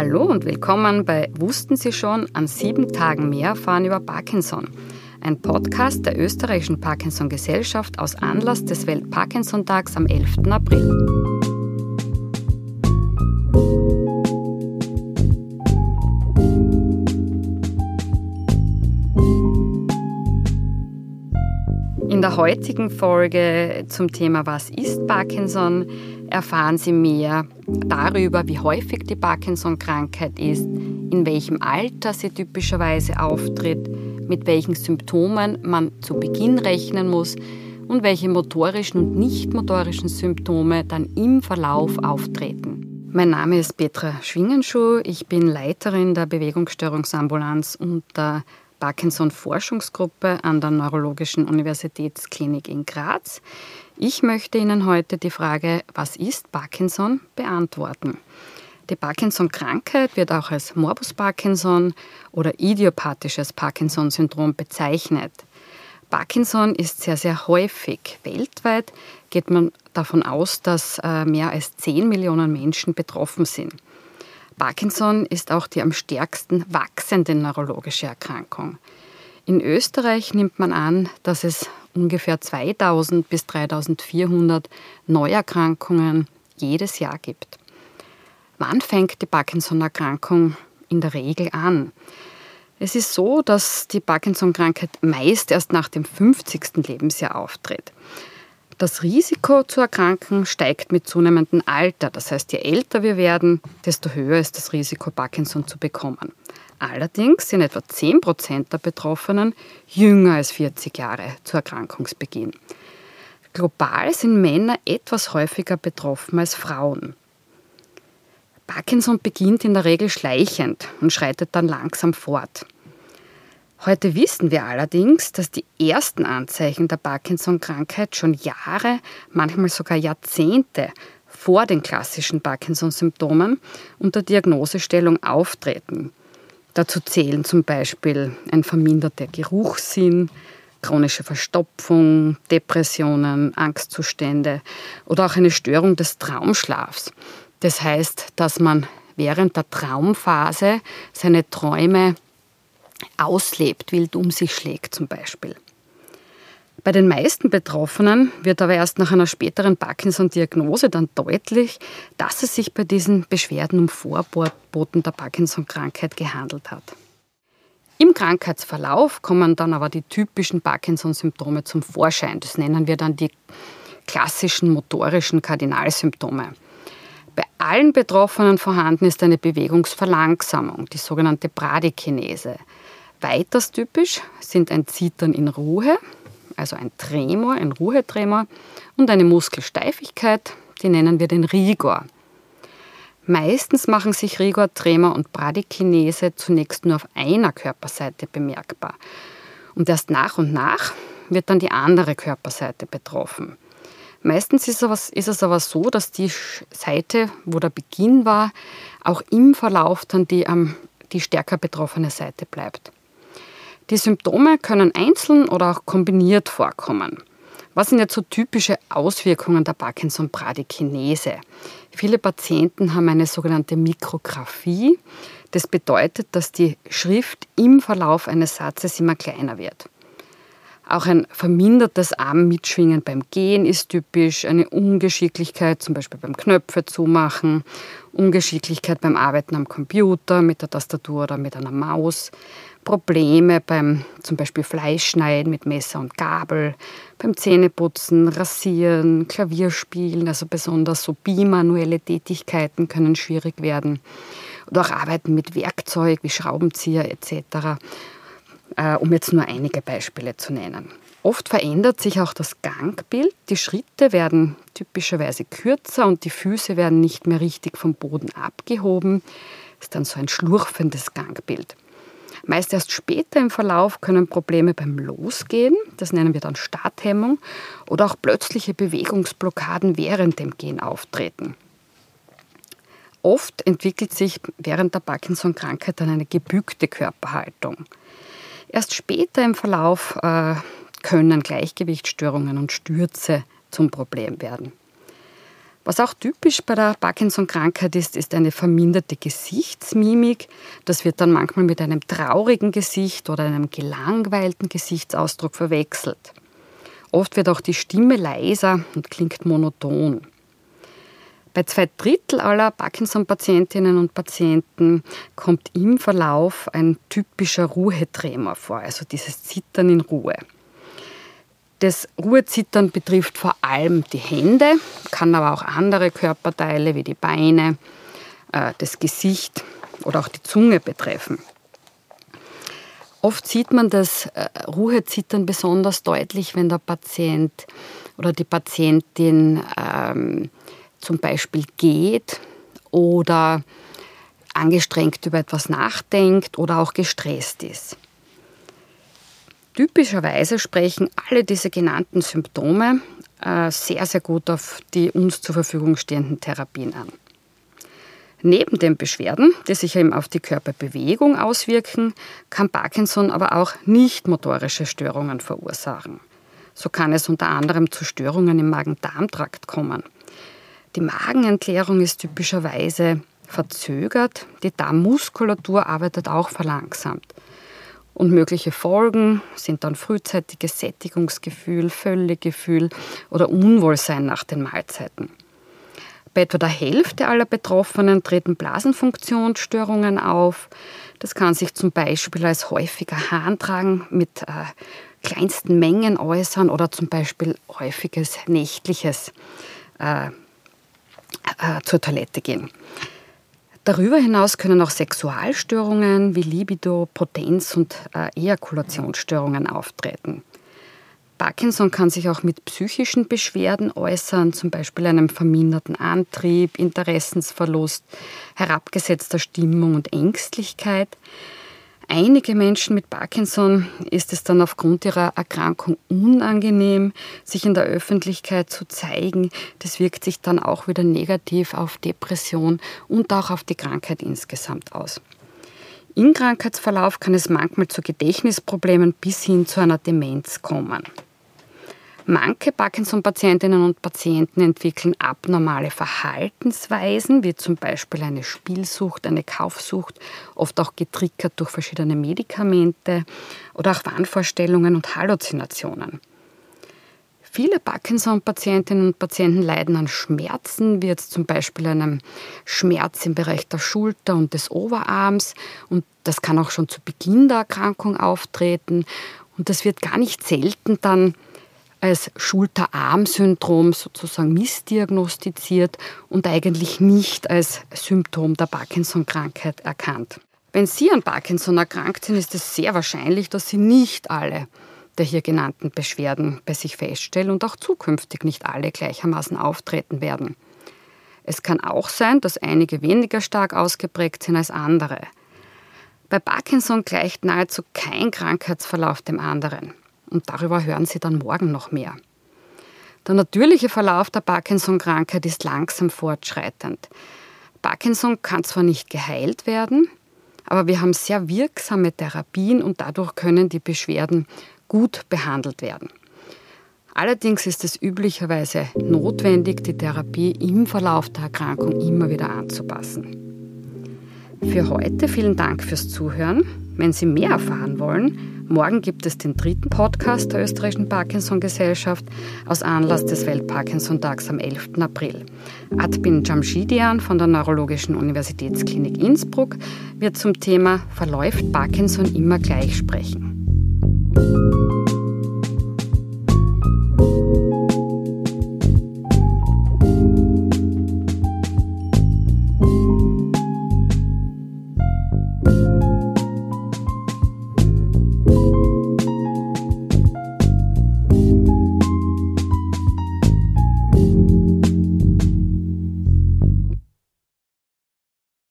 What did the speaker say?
Hallo und willkommen bei Wussten Sie schon an sieben Tagen mehr erfahren über Parkinson. Ein Podcast der österreichischen Parkinson Gesellschaft aus Anlass des Welt-Parkinson-Tags am 11. April. In der heutigen Folge zum Thema Was ist Parkinson erfahren Sie mehr darüber, wie häufig die Parkinson-Krankheit ist, in welchem Alter sie typischerweise auftritt, mit welchen Symptomen man zu Beginn rechnen muss und welche motorischen und nicht motorischen Symptome dann im Verlauf auftreten. Mein Name ist Petra Schwingenschuh, ich bin Leiterin der Bewegungsstörungsambulanz und der Parkinson-Forschungsgruppe an der Neurologischen Universitätsklinik in Graz. Ich möchte Ihnen heute die Frage, was ist Parkinson, beantworten. Die Parkinson-Krankheit wird auch als Morbus Parkinson oder idiopathisches Parkinson-Syndrom bezeichnet. Parkinson ist sehr, sehr häufig. Weltweit geht man davon aus, dass äh, mehr als 10 Millionen Menschen betroffen sind. Parkinson ist auch die am stärksten wachsende neurologische Erkrankung. In Österreich nimmt man an, dass es ungefähr 2000 bis 3400 Neuerkrankungen jedes Jahr gibt. Wann fängt die Parkinson-Erkrankung in der Regel an? Es ist so, dass die Parkinson-Krankheit meist erst nach dem 50. Lebensjahr auftritt. Das Risiko zu erkranken steigt mit zunehmendem Alter. Das heißt, je älter wir werden, desto höher ist das Risiko, Parkinson zu bekommen. Allerdings sind etwa 10 Prozent der Betroffenen jünger als 40 Jahre zu Erkrankungsbeginn. Global sind Männer etwas häufiger betroffen als Frauen. Parkinson beginnt in der Regel schleichend und schreitet dann langsam fort. Heute wissen wir allerdings, dass die ersten Anzeichen der Parkinson-Krankheit schon Jahre, manchmal sogar Jahrzehnte vor den klassischen Parkinson-Symptomen und der Diagnosestellung auftreten. Dazu zählen zum Beispiel ein verminderter Geruchssinn, chronische Verstopfung, Depressionen, Angstzustände oder auch eine Störung des Traumschlafs. Das heißt, dass man während der Traumphase seine Träume auslebt, wild um sich schlägt zum Beispiel. Bei den meisten Betroffenen wird aber erst nach einer späteren Parkinson-Diagnose dann deutlich, dass es sich bei diesen Beschwerden um Vorboten der Parkinson-Krankheit gehandelt hat. Im Krankheitsverlauf kommen dann aber die typischen Parkinson-Symptome zum Vorschein. Das nennen wir dann die klassischen motorischen Kardinalsymptome. Bei allen Betroffenen vorhanden ist eine Bewegungsverlangsamung, die sogenannte Bradykinese. Weiters typisch sind ein Zittern in Ruhe, also ein Tremor, ein Ruhetremor und eine Muskelsteifigkeit, die nennen wir den Rigor. Meistens machen sich Rigor, Tremor und Bradykinese zunächst nur auf einer Körperseite bemerkbar. Und erst nach und nach wird dann die andere Körperseite betroffen. Meistens ist es aber so, dass die Seite, wo der Beginn war, auch im Verlauf dann die, die stärker betroffene Seite bleibt. Die Symptome können einzeln oder auch kombiniert vorkommen. Was sind jetzt so typische Auswirkungen der Parkinson-Bradykinese? Viele Patienten haben eine sogenannte Mikrographie. Das bedeutet, dass die Schrift im Verlauf eines Satzes immer kleiner wird. Auch ein vermindertes Armmitschwingen beim Gehen ist typisch, eine Ungeschicklichkeit, zum Beispiel beim Knöpfe zumachen, Ungeschicklichkeit beim Arbeiten am Computer, mit der Tastatur oder mit einer Maus, Probleme beim zum Beispiel Fleischschneiden mit Messer und Gabel, beim Zähneputzen, Rasieren, Klavierspielen, also besonders so bimanuelle Tätigkeiten können schwierig werden. Oder auch Arbeiten mit Werkzeug wie Schraubenzieher etc., um jetzt nur einige Beispiele zu nennen. Oft verändert sich auch das Gangbild. Die Schritte werden typischerweise kürzer und die Füße werden nicht mehr richtig vom Boden abgehoben. Das ist dann so ein schlurfendes Gangbild. Meist erst später im Verlauf können Probleme beim Losgehen, das nennen wir dann Starthemmung, oder auch plötzliche Bewegungsblockaden während dem Gehen auftreten. Oft entwickelt sich während der Parkinson-Krankheit dann eine gebückte Körperhaltung. Erst später im Verlauf äh, können Gleichgewichtsstörungen und Stürze zum Problem werden. Was auch typisch bei der Parkinson-Krankheit ist, ist eine verminderte Gesichtsmimik. Das wird dann manchmal mit einem traurigen Gesicht oder einem gelangweilten Gesichtsausdruck verwechselt. Oft wird auch die Stimme leiser und klingt monoton. Bei zwei Drittel aller Parkinson-Patientinnen und Patienten kommt im Verlauf ein typischer Ruhetremor vor, also dieses Zittern in Ruhe. Das Ruhezittern betrifft vor allem die Hände, kann aber auch andere Körperteile wie die Beine, äh, das Gesicht oder auch die Zunge betreffen. Oft sieht man das äh, Ruhezittern besonders deutlich, wenn der Patient oder die Patientin ähm, zum Beispiel geht oder angestrengt über etwas nachdenkt oder auch gestresst ist. Typischerweise sprechen alle diese genannten Symptome äh, sehr, sehr gut auf die uns zur Verfügung stehenden Therapien an. Neben den Beschwerden, die sich eben auf die Körperbewegung auswirken, kann Parkinson aber auch nicht motorische Störungen verursachen. So kann es unter anderem zu Störungen im Magen-Darm-Trakt kommen. Die Magenentleerung ist typischerweise verzögert, die Darmmuskulatur arbeitet auch verlangsamt. Und mögliche Folgen sind dann frühzeitiges Sättigungsgefühl, Völlegefühl oder Unwohlsein nach den Mahlzeiten. Bei etwa der Hälfte aller Betroffenen treten Blasenfunktionsstörungen auf. Das kann sich zum Beispiel als häufiger Harntragen mit äh, kleinsten Mengen äußern oder zum Beispiel häufiges nächtliches äh, äh, zur Toilette gehen. Darüber hinaus können auch Sexualstörungen wie Libido, Potenz und äh, Ejakulationsstörungen auftreten. Parkinson kann sich auch mit psychischen Beschwerden äußern, zum Beispiel einem verminderten Antrieb, Interessensverlust, herabgesetzter Stimmung und Ängstlichkeit. Einige Menschen mit Parkinson ist es dann aufgrund ihrer Erkrankung unangenehm, sich in der Öffentlichkeit zu zeigen. Das wirkt sich dann auch wieder negativ auf Depression und auch auf die Krankheit insgesamt aus. Im Krankheitsverlauf kann es manchmal zu Gedächtnisproblemen bis hin zu einer Demenz kommen. Manche Parkinson-Patientinnen und Patienten entwickeln abnormale Verhaltensweisen, wie zum Beispiel eine Spielsucht, eine Kaufsucht, oft auch getriggert durch verschiedene Medikamente oder auch Wahnvorstellungen und Halluzinationen. Viele Parkinson-Patientinnen und Patienten leiden an Schmerzen, wie jetzt zum Beispiel einem Schmerz im Bereich der Schulter und des Oberarms. Und das kann auch schon zu Beginn der Erkrankung auftreten. Und das wird gar nicht selten dann als Schulter-Arm-Syndrom sozusagen missdiagnostiziert und eigentlich nicht als Symptom der Parkinson-Krankheit erkannt. Wenn Sie an Parkinson erkrankt sind, ist es sehr wahrscheinlich, dass Sie nicht alle der hier genannten Beschwerden bei sich feststellen und auch zukünftig nicht alle gleichermaßen auftreten werden. Es kann auch sein, dass einige weniger stark ausgeprägt sind als andere. Bei Parkinson gleicht nahezu kein Krankheitsverlauf dem anderen. Und darüber hören Sie dann morgen noch mehr. Der natürliche Verlauf der Parkinson-Krankheit ist langsam fortschreitend. Parkinson kann zwar nicht geheilt werden, aber wir haben sehr wirksame Therapien und dadurch können die Beschwerden gut behandelt werden. Allerdings ist es üblicherweise notwendig, die Therapie im Verlauf der Erkrankung immer wieder anzupassen. Für heute vielen Dank fürs Zuhören. Wenn Sie mehr erfahren wollen, Morgen gibt es den dritten Podcast der österreichischen Parkinson-Gesellschaft aus Anlass des Welt-Parkinson-Tags am 11. April. Adbin Jamshidian von der Neurologischen Universitätsklinik Innsbruck wird zum Thema Verläuft Parkinson immer gleich sprechen.